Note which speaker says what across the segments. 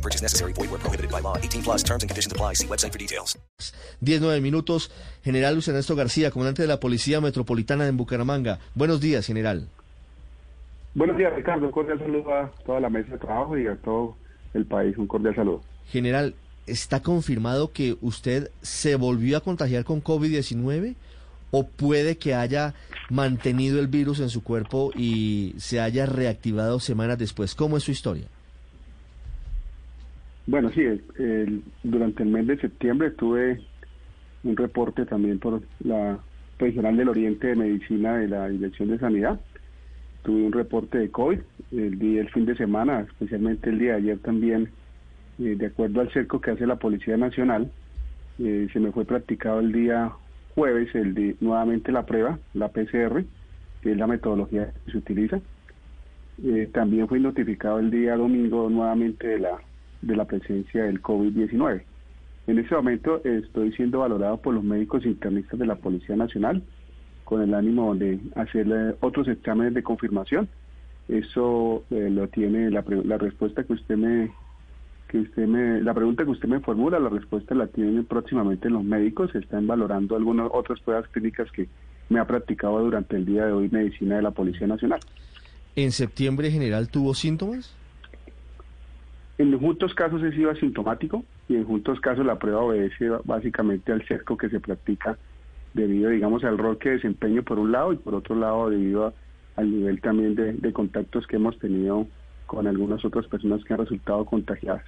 Speaker 1: No purchase necessary. Void where prohibited by law. 18 plus terms and conditions apply. See website for details.
Speaker 2: 19 minutos. General Luis Ernesto García, comandante de la Policía Metropolitana en Bucaramanga. Buenos días, general.
Speaker 3: Buenos días, Ricardo. Un cordial saludo a toda la mesa de trabajo y a todo el país. Un cordial saludo.
Speaker 2: General, ¿está confirmado que usted se volvió a contagiar con COVID-19 o puede que haya mantenido el virus en su cuerpo y se haya reactivado semanas después? ¿Cómo es su historia?
Speaker 3: Bueno, sí, durante el mes de septiembre tuve un reporte también por la Regional del Oriente de Medicina de la Dirección de Sanidad. Tuve un reporte de COVID el día, el fin de semana, especialmente el día de ayer también, eh, de acuerdo al cerco que hace la Policía Nacional, eh, se me fue practicado el día jueves el de, nuevamente la prueba, la PCR, que es la metodología que se utiliza. Eh, también fui notificado el día domingo nuevamente de la, de la presencia del COVID-19. En este momento estoy siendo valorado por los médicos internistas de la Policía Nacional con el ánimo de hacer eh, otros exámenes de confirmación. Eso eh, lo tiene la, la respuesta que usted me que usted me la pregunta que usted me formula, la respuesta la tienen próximamente los médicos, están valorando algunas otras pruebas clínicas que me ha practicado durante el día de hoy medicina de la Policía Nacional.
Speaker 2: ¿En septiembre, general, tuvo síntomas?
Speaker 3: En juntos casos he sido asintomático y en juntos casos la prueba obedece básicamente al cerco que se practica debido, digamos, al rol que desempeño por un lado y por otro lado debido al nivel también de, de contactos que hemos tenido con algunas otras personas que han resultado contagiadas.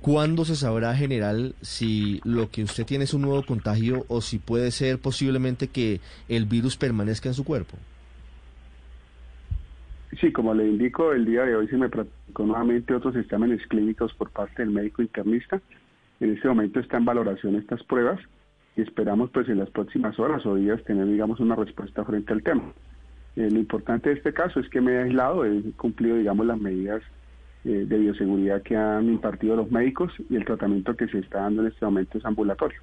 Speaker 2: ¿Cuándo se sabrá, general, si lo que usted tiene es un nuevo contagio o si puede ser posiblemente que el virus permanezca en su cuerpo?
Speaker 3: Sí, como le indico, el día de hoy se me practicó nuevamente otros exámenes clínicos por parte del médico internista. En este momento está en valoración estas pruebas y esperamos pues en las próximas horas o días tener digamos una respuesta frente al tema. Eh, lo importante de este caso es que me he aislado, he cumplido digamos las medidas eh, de bioseguridad que han impartido los médicos y el tratamiento que se está dando en este momento es ambulatorio.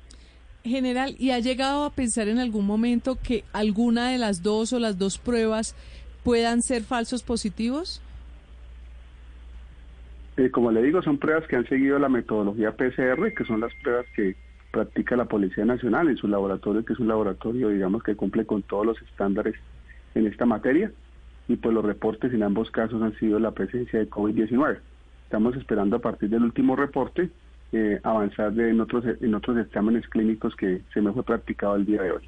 Speaker 4: General, ¿y ha llegado a pensar en algún momento que alguna de las dos o las dos pruebas puedan ser falsos positivos?
Speaker 3: Eh, como le digo, son pruebas que han seguido la metodología PCR, que son las pruebas que practica la Policía Nacional en su laboratorio, que es un laboratorio, digamos, que cumple con todos los estándares en esta materia. Y pues los reportes en ambos casos han sido la presencia de COVID-19. Estamos esperando a partir del último reporte eh, avanzar de- en, otros, en otros exámenes clínicos que se me fue practicado el día de hoy.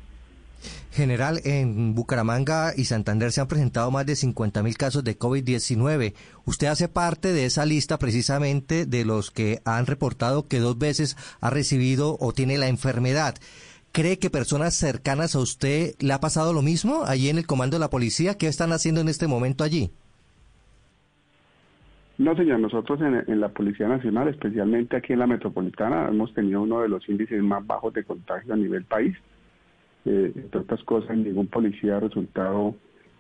Speaker 5: General, en Bucaramanga y Santander se han presentado más de 50 mil casos de COVID-19. Usted hace parte de esa lista precisamente de los que han reportado que dos veces ha recibido o tiene la enfermedad. ¿Cree que personas cercanas a usted le ha pasado lo mismo allí en el comando de la policía? ¿Qué están haciendo en este momento allí?
Speaker 3: No, señor, nosotros en, en la Policía Nacional, especialmente aquí en la metropolitana, hemos tenido uno de los índices más bajos de contagio a nivel país. Eh, entre otras cosas, ningún policía ha resultado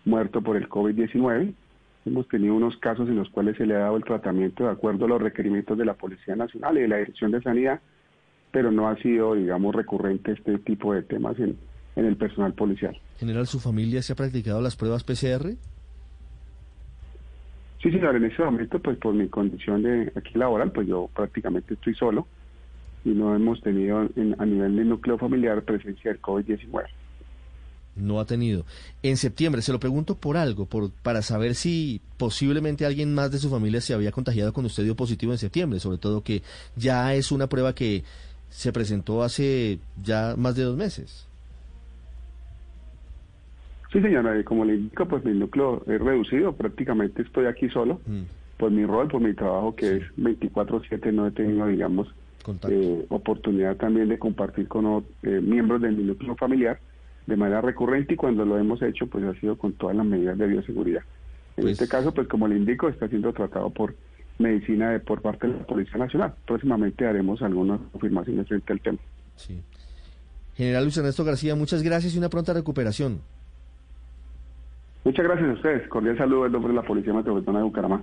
Speaker 3: muerto por el COVID-19. Hemos tenido unos casos en los cuales se le ha dado el tratamiento de acuerdo a los requerimientos de la Policía Nacional y de la Dirección de Sanidad, pero no ha sido, digamos, recurrente este tipo de temas en, en el personal policial.
Speaker 2: General, ¿su familia se ha practicado las pruebas PCR?
Speaker 3: Sí, señor, en este momento, pues por mi condición de aquí laboral, pues yo prácticamente estoy solo y no hemos tenido en- a nivel de núcleo familiar presencia del COVID-19.
Speaker 2: No ha tenido. En septiembre, se lo pregunto por algo, por, para saber si posiblemente alguien más de su familia se había contagiado con usted dio positivo en septiembre, sobre todo que ya es una prueba que se presentó hace ya más de dos meses.
Speaker 3: Sí, señora, como le indico, pues mi núcleo es reducido, prácticamente estoy aquí solo
Speaker 2: Mm,
Speaker 3: por mi rol, por mi trabajo que es 24/7, no he tenido, digamos. Eh, oportunidad también de compartir con eh, miembros de mi núcleo familiar de manera recurrente y cuando lo hemos hecho, pues ha sido con todas las medidas de bioseguridad. En
Speaker 2: Pues-
Speaker 3: este caso, pues como le indico, está siendo tratado por medicina de, por parte de la Policía Nacional. Próximamente haremos algunas confirmaciones frente al tema.
Speaker 2: Sí. General Luis Ernesto García, muchas gracias y una pronta recuperación.
Speaker 3: Muchas gracias a ustedes. Cordial saludo en nombre de la Policía Metropolitana de Bucaramanga.